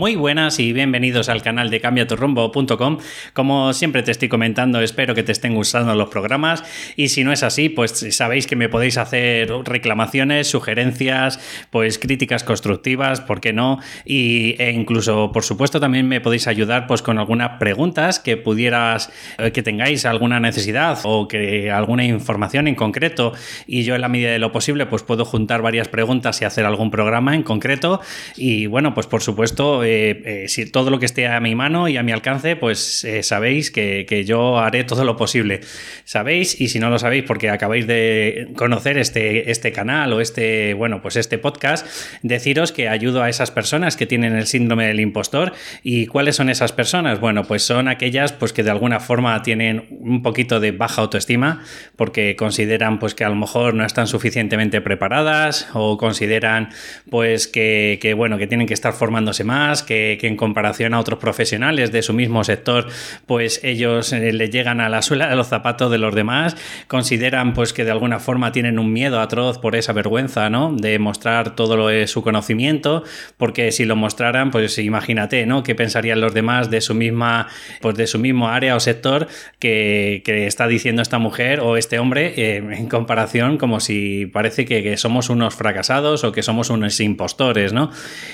Muy buenas y bienvenidos al canal de cambiaturrumbo.com. Como siempre te estoy comentando, espero que te estén gustando los programas y si no es así, pues sabéis que me podéis hacer reclamaciones, sugerencias, pues críticas constructivas, ¿por qué no? Y, e incluso, por supuesto, también me podéis ayudar pues con algunas preguntas que pudieras, eh, que tengáis alguna necesidad o que alguna información en concreto y yo en la medida de lo posible pues puedo juntar varias preguntas y hacer algún programa en concreto y bueno, pues por supuesto eh, si todo lo que esté a mi mano y a mi alcance, pues eh, sabéis que, yo haré todo lo posible. Sabéis, y si no lo sabéis porque acabáis de conocer este, este canal o este, bueno, pues este podcast, deciros que ayudo a esas personas que tienen el síndrome del impostor. ¿Y cuáles son esas personas? Bueno, pues son aquellas pues que de alguna forma tienen un poquito de baja autoestima porque consideran pues que a lo mejor no están suficientemente preparadas o consideran pues que, bueno, que tienen que estar formándose más que, en comparación a otros profesionales de su mismo sector, pues ellos eh, le llegan a la suela de los zapatos de los demás, consideran pues que de alguna forma tienen un miedo atroz por esa vergüenza, ¿no? De mostrar todo lo de su conocimiento, porque si lo mostraran, pues imagínate, ¿no? ¿Qué pensarían los demás de su misma, pues de su mismo área o sector que, está diciendo esta mujer o este hombre eh, en comparación como si parece que, que somos unos fracasados o que somos unos impostores, ¿no?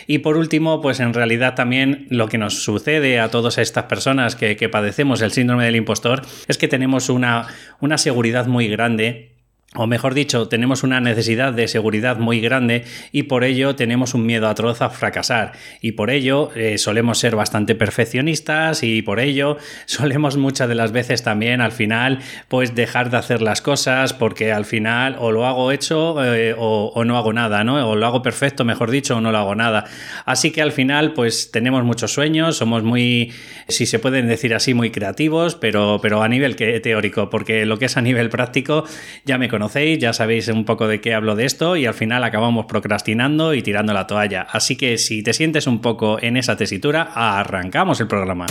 Y por último, pues en realidad también lo que nos sucede a todas estas personas que, que padecemos el síndrome del impostor es que tenemos una, una seguridad muy grande o mejor dicho, tenemos una necesidad de seguridad muy grande y por ello tenemos un miedo atroz a fracasar. Y por ello eh, solemos ser bastante perfeccionistas y por ello solemos muchas de las veces también al final pues dejar de hacer las cosas porque al final o lo hago hecho eh, o, no hago nada, ¿no? O lo hago perfecto, mejor dicho, o no lo hago nada. Así que al final pues tenemos muchos sueños, somos muy, si se pueden decir así, muy creativos, pero, pero a nivel teórico, porque lo que es a nivel práctico ya me conozco ya sabéis un poco de qué hablo de esto y al final acabamos procrastinando y tirando la toalla. Así que si te sientes un poco en esa tesitura, arrancamos el programa.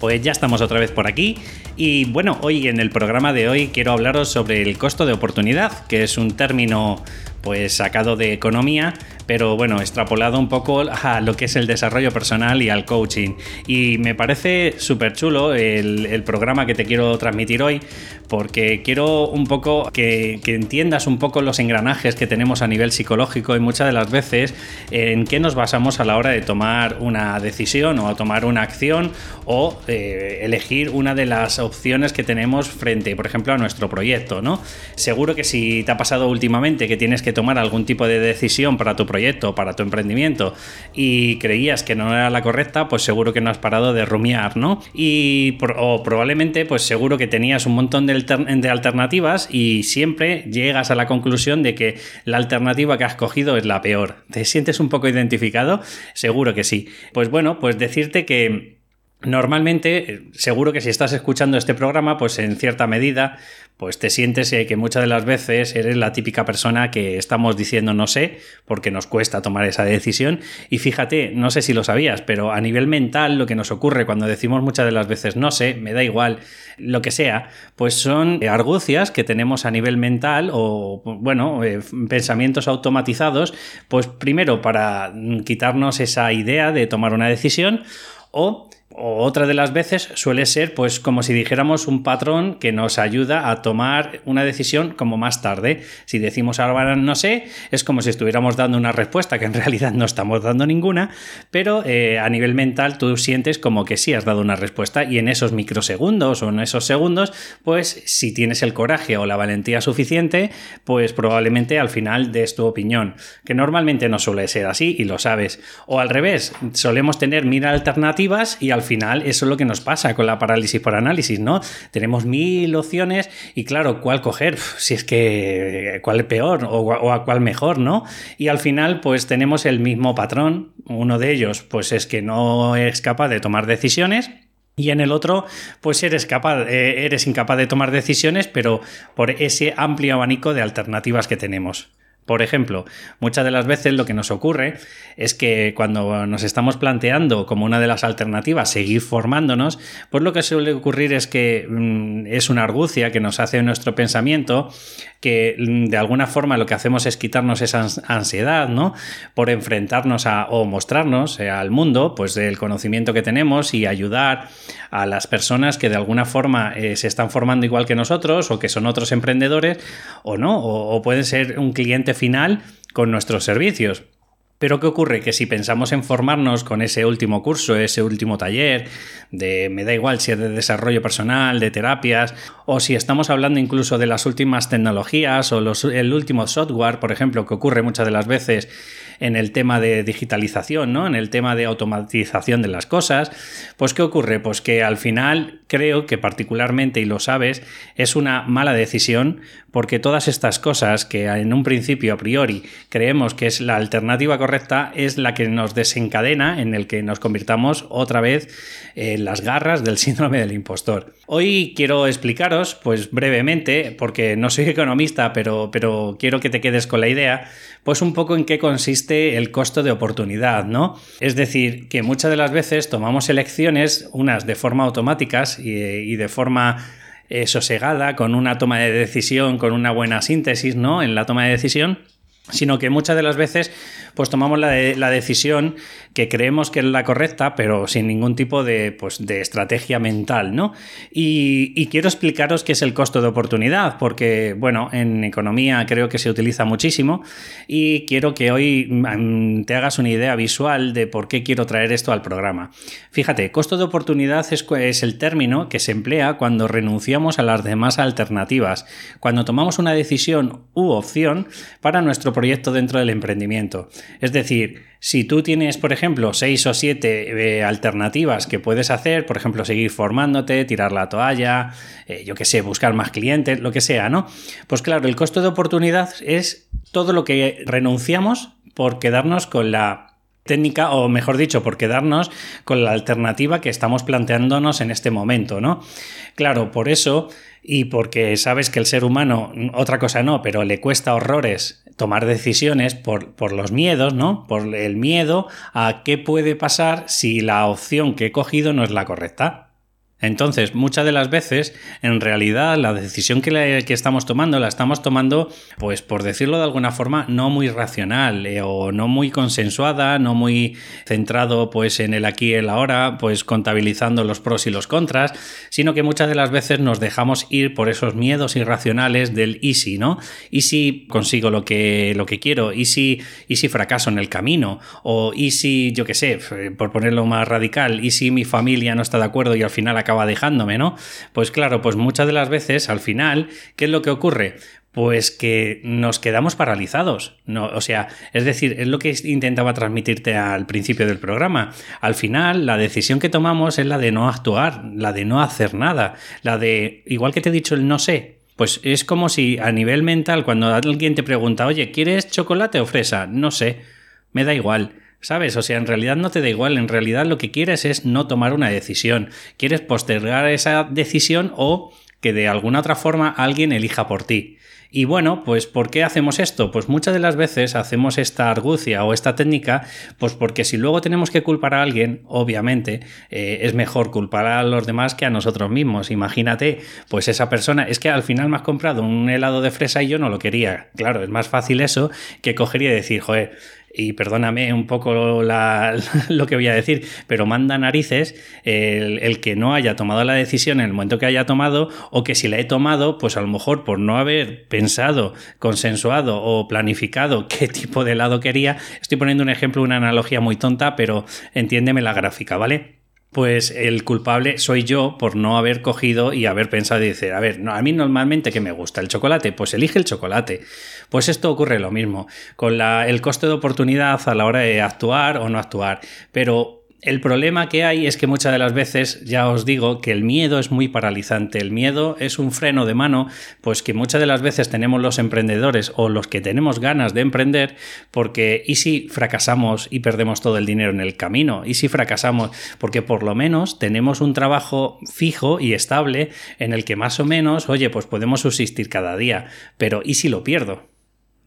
Pues ya estamos otra vez por aquí y bueno, hoy en el programa de hoy quiero hablaros sobre el costo de oportunidad, que es un término pues sacado de economía, pero bueno, extrapolado un poco a lo que es el desarrollo personal y al coaching. Y me parece súper chulo el, programa que te quiero transmitir hoy, porque quiero un poco que, entiendas un poco los engranajes que tenemos a nivel psicológico y muchas de las veces en qué nos basamos a la hora de tomar una decisión o a tomar una acción o eh, elegir una de las opciones que tenemos frente, por ejemplo, a nuestro proyecto, ¿no? Seguro que si te ha pasado últimamente que tienes que tomar algún tipo de decisión para tu proyecto, para tu emprendimiento y creías que no era la correcta, pues seguro que no has parado de rumiar, ¿no? Y o probablemente, pues seguro que tenías un montón de, de alternativas y siempre llegas a la conclusión de que la alternativa que has cogido es la peor. ¿Te sientes un poco identificado? Seguro que sí. Pues bueno, pues decirte que Normalmente, eh, seguro que si estás escuchando este programa, pues en cierta medida, pues te sientes eh, que muchas de las veces eres la típica persona que estamos diciendo no sé, porque nos cuesta tomar esa decisión. Y fíjate, no sé si lo sabías, pero a nivel mental lo que nos ocurre cuando decimos muchas de las veces no sé, me da igual, lo que sea, pues son argucias que tenemos a nivel mental o, bueno, eh, pensamientos automatizados, pues primero para quitarnos esa idea de tomar una decisión o otra de las veces suele ser pues como si dijéramos un patrón que nos ayuda a tomar una decisión como más tarde. Si decimos ahora no sé, es como si estuviéramos dando una respuesta que en realidad no estamos dando ninguna, pero eh, a nivel mental tú sientes como que sí has dado una respuesta y en esos microsegundos o en esos segundos, pues si tienes el coraje o la valentía suficiente, pues probablemente al final des tu opinión, que normalmente no suele ser así y lo sabes. O al revés, solemos tener mil alternativas y al final eso es lo que nos pasa con la parálisis por análisis, ¿no? Tenemos mil opciones y claro, ¿cuál coger? Si es que cuál es peor o, a cuál mejor, ¿no? Y al final pues tenemos el mismo patrón. Uno de ellos pues es que no es capaz de tomar decisiones. Y en el otro, pues eres capaz, eh, eres incapaz de tomar decisiones, pero por ese amplio abanico de alternativas que tenemos. Por ejemplo, muchas de las veces lo que nos ocurre es que cuando nos estamos planteando como una de las alternativas seguir formándonos, pues lo que suele ocurrir es que mm, es una argucia que nos hace nuestro pensamiento que mm, de alguna forma lo que hacemos es quitarnos esa ansiedad, ¿no? Por enfrentarnos a, o mostrarnos eh, al mundo, pues del conocimiento que tenemos y ayudar a las personas que de alguna forma eh, se están formando igual que nosotros o que son otros emprendedores o no, o, o pueden ser un cliente final con nuestros servicios. Pero ¿qué ocurre? Que si pensamos en formarnos con ese último curso, ese último taller, de me da igual si es de desarrollo personal, de terapias, o si estamos hablando incluso de las últimas tecnologías o el último software, por ejemplo, que ocurre muchas de las veces en el tema de digitalización, ¿no? En el tema de automatización de las cosas, pues ¿qué ocurre? Pues que al final creo que particularmente, y lo sabes, es una mala decisión porque todas estas cosas que en un principio a priori creemos que es la alternativa correcta es la que nos desencadena en el que nos convirtamos otra vez en las garras del síndrome del impostor. Hoy quiero explicaros, pues brevemente, porque no soy economista, pero, pero quiero que te quedes con la idea, pues un poco en qué consiste el costo de oportunidad, ¿no? Es decir, que muchas de las veces tomamos elecciones, unas de forma automáticas y, de forma eh, sosegada, con una toma de decisión, con una buena síntesis, ¿no? En la toma de decisión, sino que muchas de las veces pues tomamos la, la, decisión que creemos que es la correcta, pero sin ningún tipo de, pues, de estrategia mental, ¿no? Y, quiero explicaros qué es el costo de oportunidad, porque, bueno, en economía creo que se utiliza muchísimo y quiero que hoy mm, te hagas una idea visual de por qué quiero traer esto al programa. Fíjate, costo de oportunidad es, es el término que se emplea cuando renunciamos a las demás alternativas, cuando tomamos una decisión u opción para nuestro proyecto dentro del emprendimiento. Es decir, si tú tienes, por ejemplo, seis o siete eh, alternativas que puedes hacer, por ejemplo, seguir formándote, tirar la toalla, eh, yo qué sé, buscar más clientes, lo que sea, ¿no? Pues claro, el costo de oportunidad es todo lo que renunciamos por quedarnos con la técnica, o mejor dicho, por quedarnos con la alternativa que estamos planteándonos en este momento, ¿no? Claro, por eso, y porque sabes que el ser humano, otra cosa no, pero le cuesta horrores tomar decisiones por, por los miedos, ¿no? Por el miedo a qué puede pasar si la opción que he cogido no es la correcta. Entonces, muchas de las veces, en realidad, la decisión que, estamos tomando la estamos tomando, pues por decirlo de alguna forma, no muy racional eh, o no muy consensuada, no muy centrado pues en el aquí y el ahora, pues contabilizando los pros y los contras, sino que muchas de las veces nos dejamos ir por esos miedos irracionales del easy, ¿no? Y si consigo lo que, lo que quiero, y si, y si fracaso en el camino, o y si, yo qué sé, por ponerlo más radical, y si mi familia no está de acuerdo y al final acaba dejándome, ¿no? Pues claro, pues muchas de las veces al final, ¿qué es lo que ocurre? Pues que nos quedamos paralizados. No, o sea, es decir, es lo que intentaba transmitirte al principio del programa. Al final, la decisión que tomamos es la de no actuar, la de no hacer nada, la de, igual que te he dicho el no sé, pues es como si a nivel mental, cuando alguien te pregunta, oye, ¿quieres chocolate o fresa? No sé, me da igual. ¿Sabes? O sea, en realidad no te da igual, en realidad lo que quieres es no tomar una decisión. Quieres postergar esa decisión o que de alguna otra forma alguien elija por ti. Y bueno, pues ¿por qué hacemos esto? Pues muchas de las veces hacemos esta argucia o esta técnica, pues porque si luego tenemos que culpar a alguien, obviamente eh, es mejor culpar a los demás que a nosotros mismos. Imagínate, pues esa persona, es que al final me has comprado un helado de fresa y yo no lo quería. Claro, es más fácil eso que cogería y decir, joder, y perdóname un poco lo que voy a decir, pero manda narices el, que no haya tomado la decisión en el momento que haya tomado o que si la he tomado, pues a lo mejor por no haber pensado, consensuado o planificado qué tipo de helado quería, estoy poniendo un ejemplo, una analogía muy tonta, pero entiéndeme la gráfica, ¿vale? Pues el culpable soy yo por no haber cogido y haber pensado y decir, a ver, no, a mí normalmente que me gusta el chocolate, pues elige el chocolate. Pues esto ocurre lo mismo, con la, el coste de oportunidad a la hora de actuar o no actuar. Pero el problema que hay es que muchas de las veces, ya os digo, que el miedo es muy paralizante. El miedo es un freno de mano, pues que muchas de las veces tenemos los emprendedores o los que tenemos ganas de emprender, porque ¿y si fracasamos y perdemos todo el dinero en el camino? ¿Y si fracasamos? Porque por lo menos tenemos un trabajo fijo y estable en el que más o menos, oye, pues podemos subsistir cada día. Pero ¿y si lo pierdo?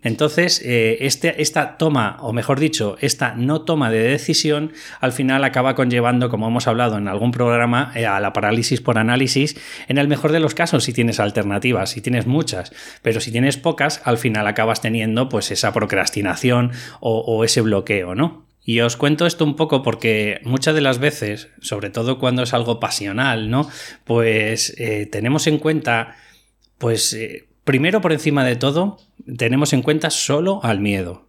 Entonces, eh, este, esta toma, o mejor dicho, esta no toma de decisión, al final acaba conllevando, como hemos hablado en algún programa, eh, a la parálisis por análisis, en el mejor de los casos si tienes alternativas, si tienes muchas, pero si tienes pocas, al final acabas teniendo pues esa procrastinación o, ese bloqueo, ¿no? Y os cuento esto un poco porque muchas de las veces, sobre todo cuando es algo pasional, ¿no? Pues eh, tenemos en cuenta, pues Primero, por encima de todo, tenemos en cuenta solo al miedo.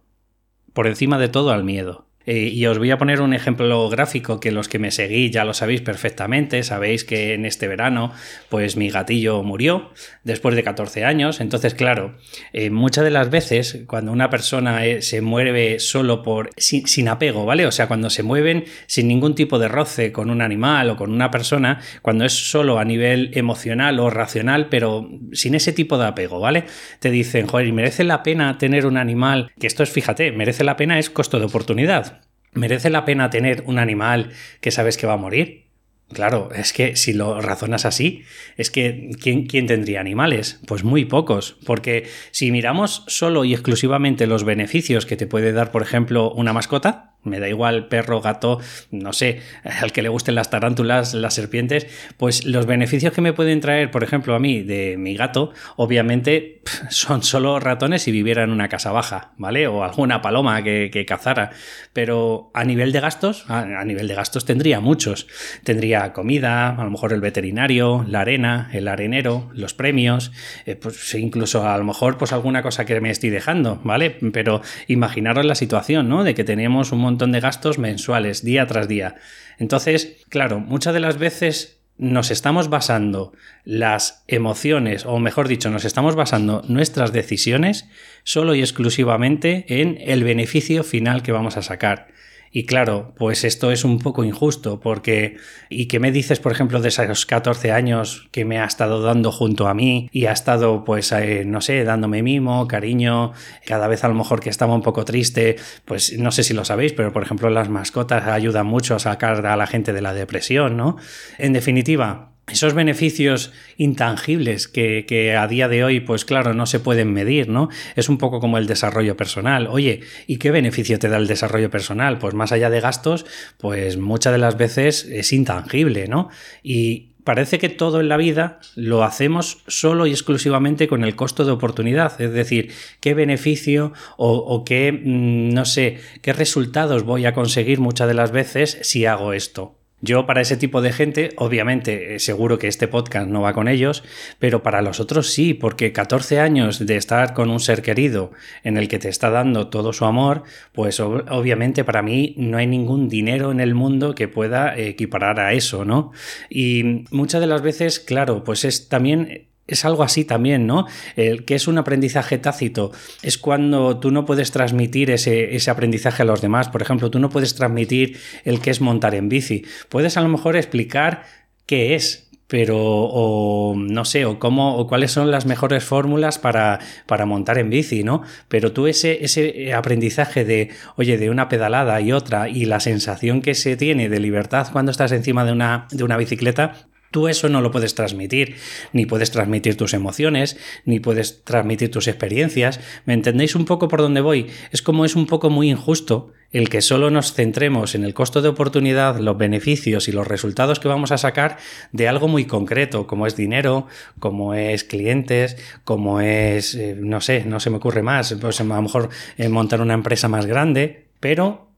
Por encima de todo al miedo. Eh, y os voy a poner un ejemplo gráfico que los que me seguís ya lo sabéis perfectamente. Sabéis que en este verano, pues mi gatillo murió después de 14 años. Entonces, claro, eh, muchas de las veces cuando una persona eh, se mueve solo por sin, apego, ¿vale? O sea, cuando se mueven sin ningún tipo de roce con un animal o con una persona, cuando es solo a nivel emocional o racional, pero sin ese tipo de apego, ¿vale? Te dicen, joder, ¿merece la pena tener un animal? Que esto es, fíjate, merece la pena es costo de oportunidad. ¿Merece la pena tener un animal que sabes que va a morir? Claro, es que si lo razonas así, es que ¿quién, ¿quién, tendría animales? Pues muy pocos, porque si miramos solo y exclusivamente los beneficios que te puede dar, por ejemplo, una mascota, me da igual perro, gato, no sé, al que le gusten las tarántulas, las serpientes, pues los beneficios que me pueden traer, por ejemplo, a mí de mi gato, obviamente son solo ratones si viviera en una casa baja, ¿vale? O alguna paloma que, cazara. Pero a nivel de gastos, a, nivel de gastos tendría muchos. Tendría comida, a lo mejor el veterinario, la arena, el arenero, los premios, eh, pues incluso a lo mejor pues alguna cosa que me estoy dejando, ¿vale? Pero imaginaros la situación, ¿no? De que teníamos un montón de gastos mensuales, día tras día. Entonces, claro, muchas de las veces nos estamos basando las emociones, o mejor dicho, nos estamos basando nuestras decisiones solo y exclusivamente en el beneficio final que vamos a sacar. Y claro, pues esto es un poco injusto porque ¿y qué me dices, por ejemplo, de esos 14 años que me ha estado dando junto a mí y ha estado, pues, eh, no sé, dándome mimo, cariño, cada vez a lo mejor que estaba un poco triste, pues no sé si lo sabéis, pero por ejemplo las mascotas ayudan mucho a sacar a la gente de la depresión, ¿no? En definitiva, esos beneficios intangibles que, a día de hoy, pues claro, no se pueden medir, ¿no? Es un poco como el desarrollo personal. Oye, ¿y qué beneficio te da el desarrollo personal? Pues más allá de gastos, pues muchas de las veces es intangible, ¿no? Y parece que todo en la vida lo hacemos solo y exclusivamente con el costo de oportunidad, es decir, qué beneficio o, qué, mm, no sé, qué resultados voy a conseguir muchas de las veces si hago esto. Yo para ese tipo de gente, obviamente, eh, seguro que este podcast no va con ellos, pero para los otros sí, porque 14 años de estar con un ser querido en el que te está dando todo su amor, pues obviamente para mí no hay ningún dinero en el mundo que pueda equiparar a eso, ¿no? Y muchas de las veces, claro, pues es también es algo así también, ¿no? El que es un aprendizaje tácito. Es cuando tú no puedes transmitir ese, ese, aprendizaje a los demás. Por ejemplo, tú no puedes transmitir el que es montar en bici. Puedes a lo mejor explicar qué es, pero o no sé, o cómo, o cuáles son las mejores fórmulas para, para montar en bici, ¿no? Pero tú ese, ese aprendizaje de, oye, de una pedalada y otra, y la sensación que se tiene de libertad cuando estás encima de una, de una bicicleta, Tú eso no lo puedes transmitir, ni puedes transmitir tus emociones, ni puedes transmitir tus experiencias. ¿Me entendéis un poco por dónde voy? Es como es un poco muy injusto el que solo nos centremos en el costo de oportunidad, los beneficios y los resultados que vamos a sacar de algo muy concreto, como es dinero, como es clientes, como es, eh, no sé, no se me ocurre más, pues a lo mejor eh, montar una empresa más grande, pero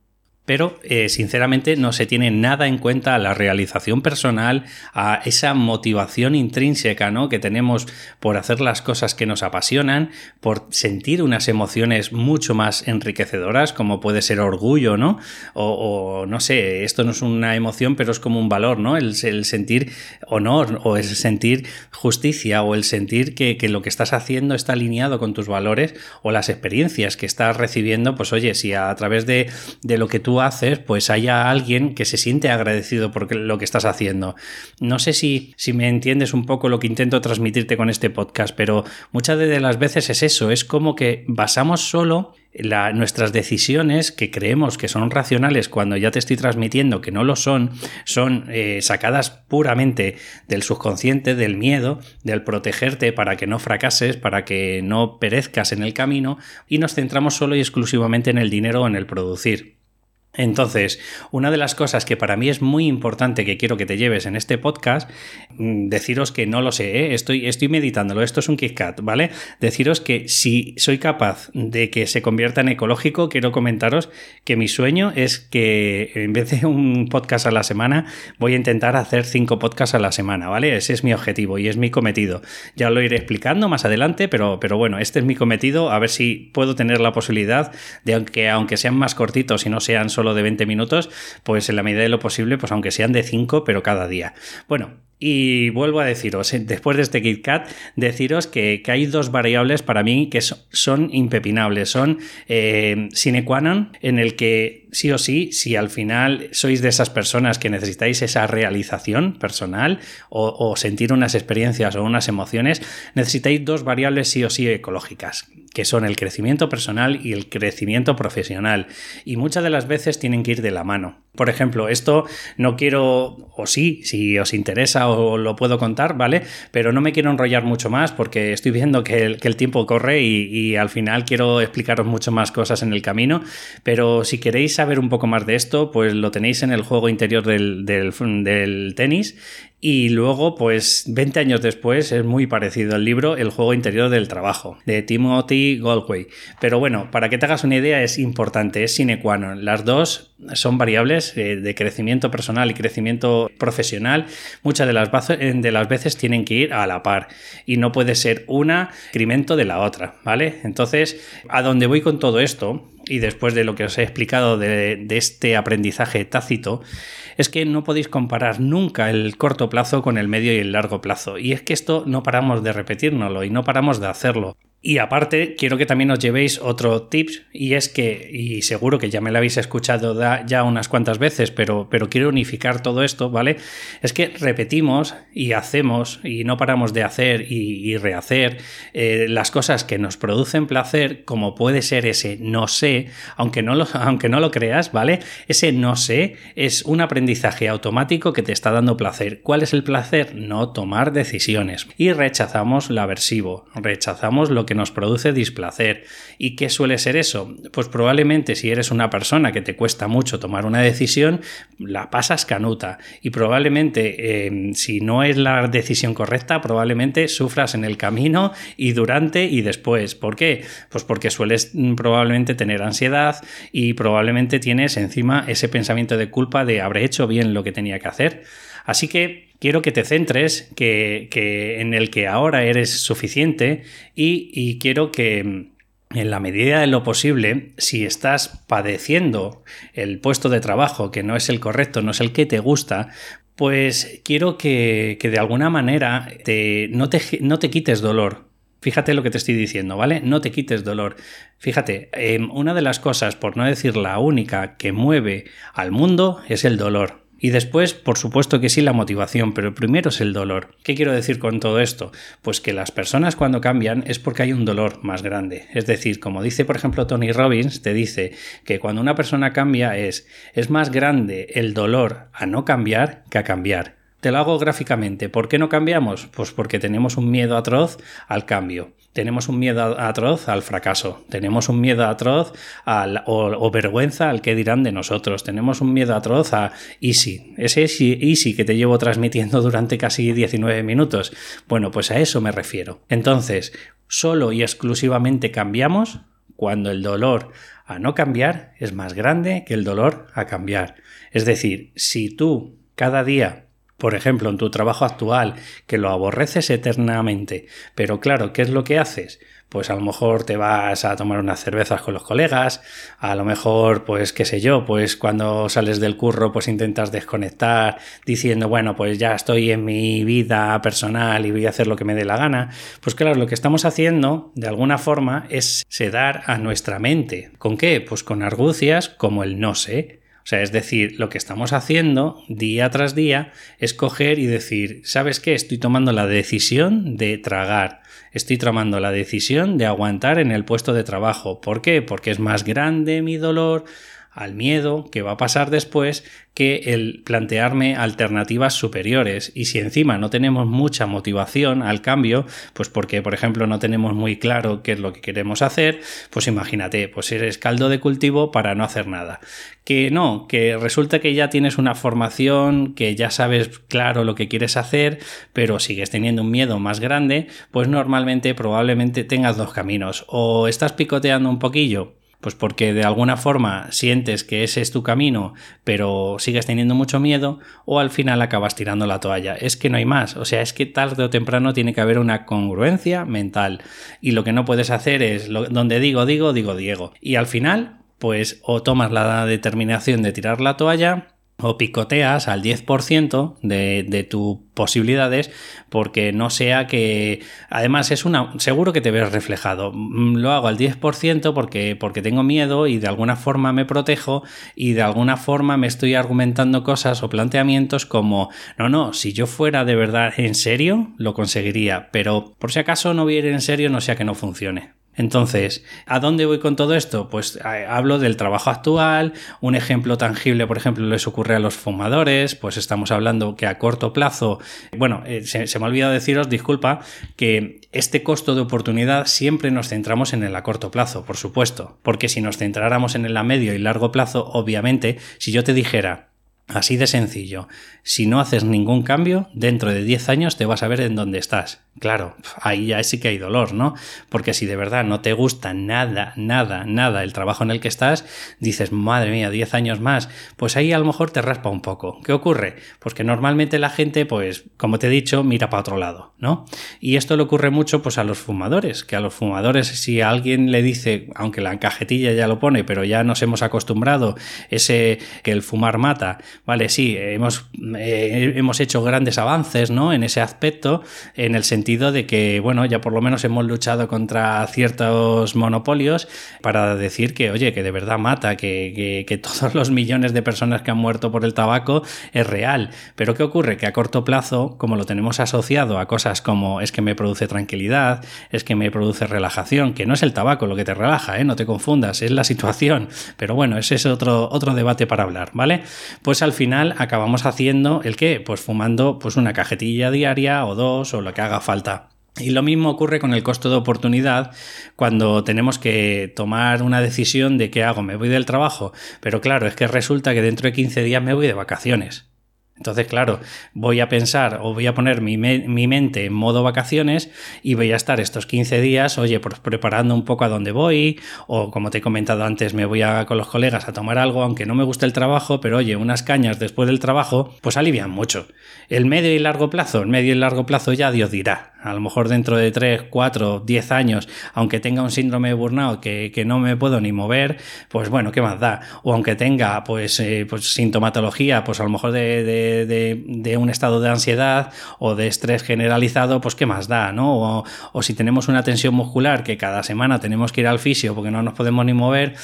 pero eh, sinceramente no se tiene nada en cuenta a la realización personal, a esa motivación intrínseca ¿no? que tenemos por hacer las cosas que nos apasionan, por sentir unas emociones mucho más enriquecedoras, como puede ser orgullo, ¿no? O, no sé, esto no es una emoción, pero es como un valor, ¿no? El, sentir honor o el sentir justicia o el sentir que, que lo que estás haciendo está alineado con tus valores o las experiencias que estás recibiendo, pues oye, si a través de, de lo que tú haces, pues haya alguien que se siente agradecido por lo que estás haciendo. No sé si, me entiendes un poco lo que intento transmitirte con este podcast, pero muchas de las veces es eso, es como que basamos solo nuestras decisiones que creemos que son racionales cuando ya te estoy transmitiendo que no lo son, son eh, sacadas puramente del subconsciente, del miedo, del protegerte para que no fracases, para que no perezcas en el camino y nos centramos solo y exclusivamente en el dinero o en el producir. Entonces, una de las cosas que para mí es muy importante que quiero que te lleves en este podcast, mm, deciros que no lo sé, ¿eh? estoy, estoy meditándolo, esto es un KitKat, ¿vale? Deciros que si soy capaz de que se convierta en ecológico, quiero comentaros que mi sueño es que en vez de un podcast a la semana, voy a intentar hacer cinco podcasts a la semana, ¿vale? Ese es mi objetivo y es mi cometido. Ya lo iré explicando más adelante, pero, pero bueno, este es mi cometido, a ver si puedo tener la posibilidad de que aunque sean más cortitos y no sean solo de 20 minutos, pues en la medida de lo posible, pues aunque sean de 5, pero cada día. Bueno, y vuelvo a deciros, eh, después de este KitKat, deciros que, hay dos variables para mí que son impepinables, son eh, sine qua non, en el que sí o sí, si al final sois de esas personas que necesitáis esa realización personal o, sentir unas experiencias o unas emociones, necesitáis dos variables sí o sí ecológicas, que son el crecimiento personal y el crecimiento profesional. Y muchas de las veces tienen que ir de la mano. Por ejemplo, esto no quiero, o sí, si os interesa o lo puedo contar, ¿vale? Pero no me quiero enrollar mucho más porque estoy viendo que el, tiempo corre y, al final quiero explicaros mucho más cosas en el camino. Pero si queréis saber un poco más de esto, pues lo tenéis en el juego interior del, del tenis y luego, pues 20 años después, es muy parecido el libro El juego interior del trabajo, de Timothy Galway. Pero bueno, para que te hagas una idea, es importante, es sine qua non. Las dos son variables eh, de crecimiento personal y crecimiento profesional. Muchas de las, de las veces tienen que ir a la par y no puede ser una crecimiento de la otra, ¿vale? Entonces, a dónde voy con todo esto, y después de lo que os he explicado de, de este aprendizaje tácito, es que no podéis comparar nunca el corto plazo con el medio y el largo plazo. Y es que esto no paramos de repetirnoslo y no paramos de hacerlo. Y aparte, quiero que también os llevéis otro tips, y es que, y seguro que ya me lo habéis escuchado ya unas cuantas veces, pero, pero quiero unificar todo esto, ¿vale? Es que repetimos y hacemos, y no paramos de hacer y, rehacer eh, las cosas que nos producen placer, como puede ser ese no sé, aunque no, lo, aunque no lo creas, ¿vale? Ese no sé es un aprendizaje automático que te está dando placer. ¿Cuál es el placer? No tomar decisiones. Y rechazamos lo aversivo, rechazamos lo que nos produce displacer. ¿Y qué suele ser eso? Pues probablemente si eres una persona que te cuesta mucho tomar una decisión, la pasas canuta. Y probablemente eh, si no es la decisión correcta, probablemente sufras en el camino y durante y después. ¿Por qué? Pues porque sueles mm, probablemente tener ansiedad y probablemente tienes encima ese pensamiento de culpa de habré hecho bien lo que tenía que hacer. Así que quiero que te centres que, en el que ahora eres suficiente y, quiero que en la medida de lo posible, si estás padeciendo el puesto de trabajo que no es el correcto, no es el que te gusta, pues quiero que, de alguna manera no, te, no te quites dolor. Fíjate lo que te estoy diciendo, ¿vale? No te quites dolor. Fíjate, em, una de las cosas, por no decir la única, que mueve al mundo es el dolor. Y después, por supuesto que sí, la motivación, pero primero es el dolor. ¿Qué quiero decir con todo esto? Pues que las personas cuando cambian es porque hay un dolor más grande. Es decir, como dice por ejemplo Tony Robbins, te dice que cuando una persona cambia es, es más grande el dolor a no cambiar que a cambiar. Te lo hago gráficamente. ¿Por qué no cambiamos? Pues porque tenemos un miedo atroz al cambio. Tenemos un miedo atroz al fracaso. Tenemos un miedo atroz al, o, vergüenza al que dirán de nosotros. Tenemos un miedo atroz a easy. Ese easy que te llevo transmitiendo durante casi 19 minutos. Bueno, pues a eso me refiero. Entonces, solo y exclusivamente cambiamos cuando el dolor a no cambiar es más grande que el dolor a cambiar. Es decir, si tú cada día por ejemplo, en tu trabajo actual, que lo aborreces eternamente, pero claro, ¿qué es lo que haces? Pues a lo mejor te vas a tomar unas cervezas con los colegas, a lo mejor, pues qué sé yo, pues cuando sales del curro, pues intentas desconectar diciendo, bueno, pues ya estoy en mi vida personal y voy a hacer lo que me dé la gana. Pues claro, lo que estamos haciendo, de alguna forma, es sedar a nuestra mente. ¿Con qué? Pues con argucias como el no sé O sea, es decir, lo que estamos haciendo día tras día es coger y decir, ¿sabes qué? Estoy tomando la decisión de tragar. Estoy tomando la decisión de aguantar en el puesto de trabajo. ¿Por qué? Porque es más grande mi dolor al miedo que va a pasar después que el plantearme alternativas superiores. Y si encima no tenemos mucha motivación al cambio, pues porque, por ejemplo, no tenemos muy claro qué es lo que queremos hacer, pues imagínate, pues eres caldo de cultivo para no hacer nada. Que no, que resulta que ya tienes una formación, que ya sabes claro lo que quieres hacer, pero sigues teniendo un miedo más grande, pues normalmente probablemente tengas dos caminos. O estás picoteando un poquillo pues porque de alguna forma sientes que ese es tu camino, pero sigues teniendo mucho miedo, o al final acabas tirando la toalla. Es que no hay más. O sea, es que tarde o temprano tiene que haber una congruencia mental. Y lo que no puedes hacer es donde digo, digo, digo, Diego. Y al final, pues o tomas la determinación de tirar la toalla o picoteas al 10% de, de tus posibilidades porque no sea que además es una seguro que te ves reflejado. Mm, lo hago al 10% porque porque tengo miedo y de alguna forma me protejo y de alguna forma me estoy argumentando cosas o planteamientos como no no si yo fuera de verdad en serio lo conseguiría pero por si acaso no voy a ir en serio no sea que no funcione entonces, ¿a dónde voy con todo esto? Pues eh, hablo del trabajo actual, un ejemplo tangible, por ejemplo, les ocurre a los fumadores, pues estamos hablando que a corto plazo, bueno, eh, se, me ha olvidado deciros, disculpa, que este costo de oportunidad siempre nos centramos en el a corto plazo, por supuesto, porque si nos centráramos en el a medio y largo plazo, obviamente, si yo te dijera, Así de sencillo. Si no haces ningún cambio, dentro de 10 años te vas a ver en dónde estás. Claro, ahí ya sí que hay dolor, ¿no? Porque si de verdad no te gusta nada, nada, nada el trabajo en el que estás, dices, madre mía, 10 años más, pues ahí a lo mejor te raspa un poco. ¿Qué ocurre? Pues que normalmente la gente, pues, como te he dicho, mira para otro lado, ¿no? Y esto le ocurre mucho, pues, a los fumadores, que a los fumadores, si alguien le dice, aunque la cajetilla ya lo pone, pero ya nos hemos acostumbrado, ese que el fumar mata, vale, sí, hemos, eh, hemos hecho grandes avances, ¿no? En ese aspecto, en el sentido de que, bueno, ya por lo menos hemos luchado contra ciertos monopolios para decir que, oye, que de verdad mata, que, que, todos los millones de personas que han muerto por el tabaco es real. Pero ¿qué ocurre? Que a corto plazo, como lo tenemos asociado a cosas como es que me produce tranquilidad, es que me produce relajación, que no es el tabaco lo que te relaja, ¿eh? no te confundas, es la situación. Pero bueno, ese es otro, otro debate para hablar, ¿vale? Pues al final acabamos haciendo el qué? Pues fumando pues una cajetilla diaria o dos o lo que haga falta y lo mismo ocurre con el costo de oportunidad cuando tenemos que tomar una decisión de qué hago, me voy del trabajo, pero claro, es que resulta que dentro de 15 días me voy de vacaciones. Entonces, claro, voy a pensar o voy a poner mi, mente en modo vacaciones y voy a estar estos 15 días, oye, pues preparando un poco a dónde voy, o como te he comentado antes, me voy a, con los colegas a tomar algo, aunque no me guste el trabajo, pero oye, unas cañas después del trabajo, pues alivian mucho. El medio y largo plazo, el medio y largo plazo ya Dios dirá. A lo mejor dentro de 3, 4, 10 años, aunque tenga un síndrome de burnout que, que no me puedo ni mover, pues bueno, ¿qué más da? O aunque tenga pues, eh, pues sintomatología, pues a lo mejor de de, un estado de ansiedad o de estrés generalizado, pues qué más da, ¿no? O, si tenemos una tensión muscular que cada semana tenemos que ir al fisio porque no nos podemos ni mover,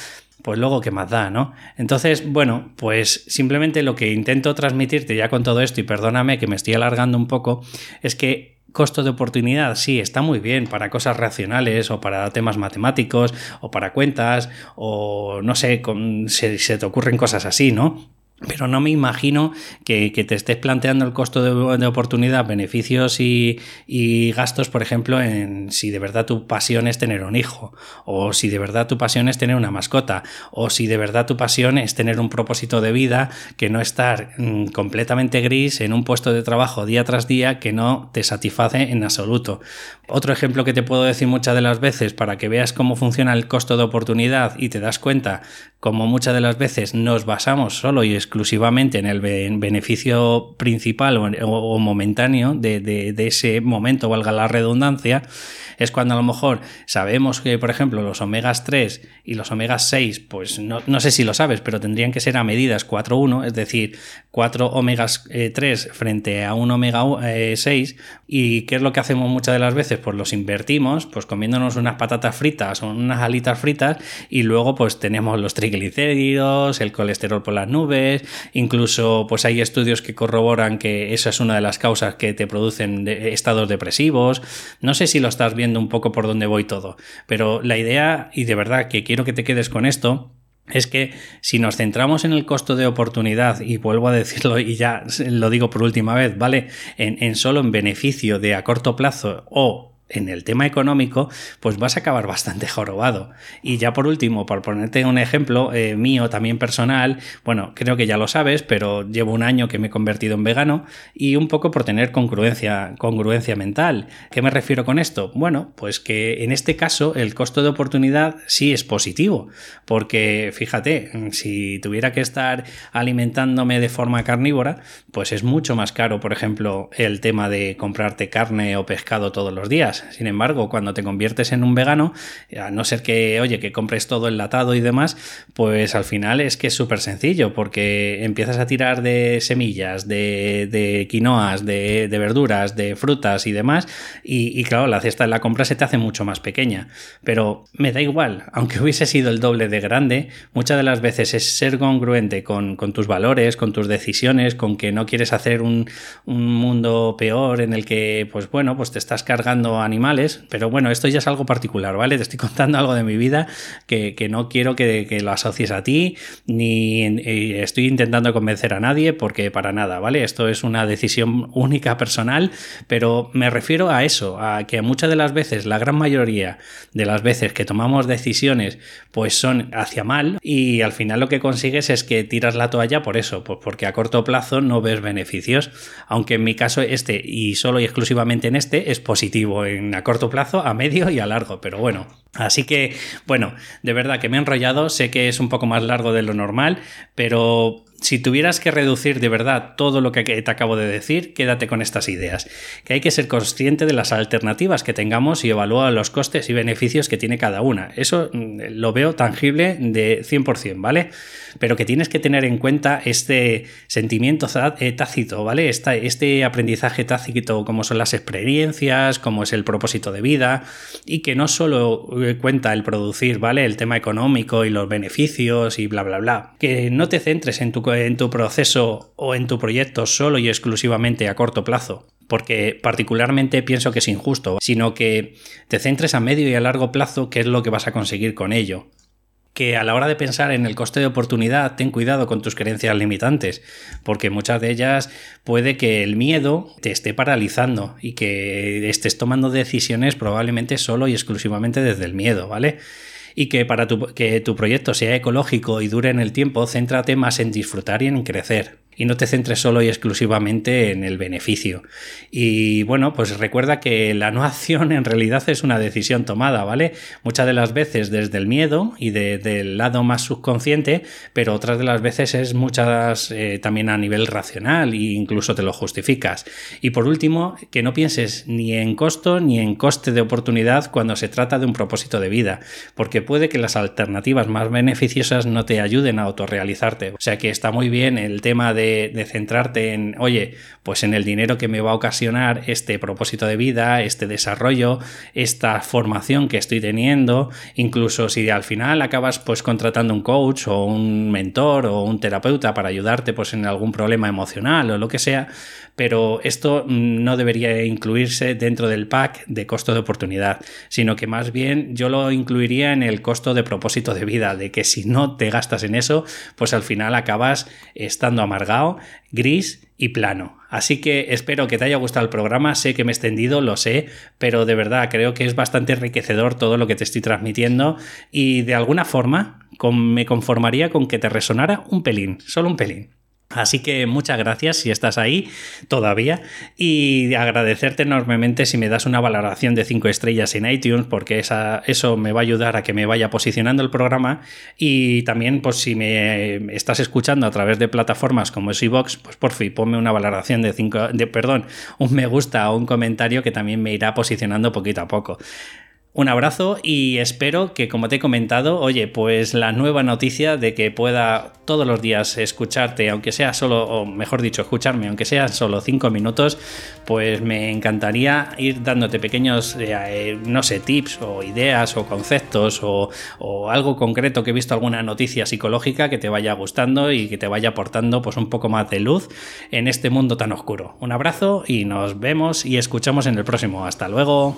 pues luego qué más da, ¿no? Entonces, bueno, pues simplemente lo que intento transmitirte ya con todo esto, y perdóname que me estoy alargando un poco, es que costo de oportunidad, sí, está muy bien para cosas racionales o para temas matemáticos o para cuentas o no sé, se te ocurren cosas así, ¿no? Pero no me imagino que, te estés planteando el costo de, oportunidad, beneficios y, gastos, por ejemplo, en si de verdad tu pasión es tener un hijo, o si de verdad tu pasión es tener una mascota, o si de verdad tu pasión es tener un propósito de vida que no estar mm, completamente gris en un puesto de trabajo día tras día que no te satisface en absoluto. Otro ejemplo que te puedo decir muchas de las veces para que veas cómo funciona el costo de oportunidad y te das cuenta como muchas de las veces nos basamos solo y exclusivamente en el beneficio principal o, momentáneo de, ese momento, valga la redundancia, es cuando a lo mejor sabemos que, por ejemplo, los omegas 3 y los omegas 6, pues no, no sé si lo sabes, pero tendrían que ser a medidas 4-1, es decir, 4 omegas 3 eh, frente a un omega 6. Eh, ¿Y qué es lo que hacemos muchas de las veces? Pues los invertimos, pues comiéndonos unas patatas fritas o unas alitas fritas y luego pues tenemos los triglicéridos, el colesterol por las nubes, incluso pues hay estudios que corroboran que esa es una de las causas que te producen estados depresivos. No sé si lo estás viendo un poco por dónde voy todo. Pero la idea, y de verdad que quiero que te quedes con esto, es que si nos centramos en el costo de oportunidad, y vuelvo a decirlo y ya lo digo por última vez, ¿vale? En, en solo en beneficio de a corto plazo o en el tema económico, pues vas a acabar bastante jorobado. Y ya por último, por ponerte un ejemplo eh, mío también personal, bueno, creo que ya lo sabes, pero llevo un año que me he convertido en vegano y un poco por tener congruencia, congruencia mental. ¿Qué me refiero con esto? Bueno, pues que en este caso el costo de oportunidad sí es positivo, porque fíjate, si tuviera que estar alimentándome de forma carnívora, pues es mucho más caro, por ejemplo, el tema de comprarte carne o pescado todos los días sin embargo, cuando te conviertes en un vegano, a no ser que, oye, que compres todo enlatado y demás, pues al final es que es súper sencillo, porque empiezas a tirar de semillas, de, quinoas, de, verduras, de frutas y demás, y, claro, la cesta de la compra se te hace mucho más pequeña. Pero me da igual, aunque hubiese sido el doble de grande, muchas de las veces es ser congruente con, tus valores, con tus decisiones, con que no quieres hacer un, un mundo peor en el que, pues bueno, pues te estás cargando animales, pero bueno, esto ya es algo particular, ¿vale? Te estoy contando algo de mi vida que, no quiero que, lo asocies a ti, ni estoy intentando convencer a nadie, porque para nada, ¿vale? Esto es una decisión única personal, pero me refiero a eso, a que muchas de las veces, la gran mayoría de las veces que tomamos decisiones, pues son hacia mal, y al final lo que consigues es que tiras la toalla por eso, pues porque a corto plazo no ves beneficios, aunque en mi caso este, y solo y exclusivamente en este, es positivo a corto plazo, a medio y a largo, pero bueno. Así que, bueno, de verdad que me he enrollado, sé que es un poco más largo de lo normal, pero si tuvieras que reducir de verdad todo lo que te acabo de decir, quédate con estas ideas. Que hay que ser consciente de las alternativas que tengamos y evaluar los costes y beneficios que tiene cada una. Eso mm, lo veo tangible de 100%, ¿vale? Pero que tienes que tener en cuenta este sentimiento eh, tácito, ¿vale? este aprendizaje tácito, como son las experiencias, como es el propósito de vida, y que no solo cuenta el producir, ¿vale? El tema económico y los beneficios y bla, bla, bla. Que no te centres en tu en tu proceso o en tu proyecto solo y exclusivamente a corto plazo, porque particularmente pienso que es injusto, sino que te centres a medio y a largo plazo qué es lo que vas a conseguir con ello. Que a la hora de pensar en el coste de oportunidad, ten cuidado con tus creencias limitantes, porque muchas de ellas puede que el miedo te esté paralizando y que estés tomando decisiones probablemente solo y exclusivamente desde el miedo, ¿vale? y que para que tu proyecto sea ecológico y dure en el tiempo, céntrate más en disfrutar y en crecer y no te centres solo y exclusivamente en el beneficio. Y bueno, pues recuerda que la no acción en realidad es una decisión tomada, ¿vale? Muchas de las veces desde el miedo y del lado más subconsciente, pero otras de las veces es muchas eh, también a nivel racional e incluso te lo justificas. Y por último, que no pienses ni en costo ni en coste de oportunidad cuando se trata de un propósito de vida, porque puede que las alternativas más beneficiosas no te ayuden a autorrealizarte. O sea que está muy bien el tema de de, centrarte en, oye, pues en el dinero que me va a ocasionar este propósito de vida, este desarrollo, esta formación que estoy teniendo, incluso si al final acabas pues contratando un coach o un mentor o un terapeuta para ayudarte pues en algún problema emocional o lo que sea, pero esto no debería incluirse dentro del pack de costo de oportunidad, sino que más bien yo lo incluiría en el costo de propósito de vida, de que si no te gastas en eso, pues al final acabas estando amargado, gris y plano. Así que espero que te haya gustado el programa, sé que me he extendido, lo sé, pero de verdad creo que es bastante enriquecedor todo lo que te estoy transmitiendo y de alguna forma me conformaría con que te resonara un pelín, solo un pelín. Así que muchas gracias si estás ahí todavía y agradecerte enormemente si me das una valoración de 5 estrellas en iTunes porque esa, eso me va a ayudar a que me vaya posicionando el programa y también pues si me estás escuchando a través de plataformas como iVox, pues por fin ponme una valoración de 5, de, perdón, un me gusta o un comentario que también me irá posicionando poquito a poco. Un abrazo y espero que, como te he comentado, oye, pues la nueva noticia de que pueda todos los días escucharte, aunque sea solo, o mejor dicho, escucharme, aunque sea solo cinco minutos, pues me encantaría ir dándote pequeños, eh, eh, no sé, tips o ideas o conceptos o, o, algo concreto que he visto alguna noticia psicológica que te vaya gustando y que te vaya aportando pues un poco más de luz en este mundo tan oscuro. Un abrazo y nos vemos y escuchamos en el próximo. Hasta luego.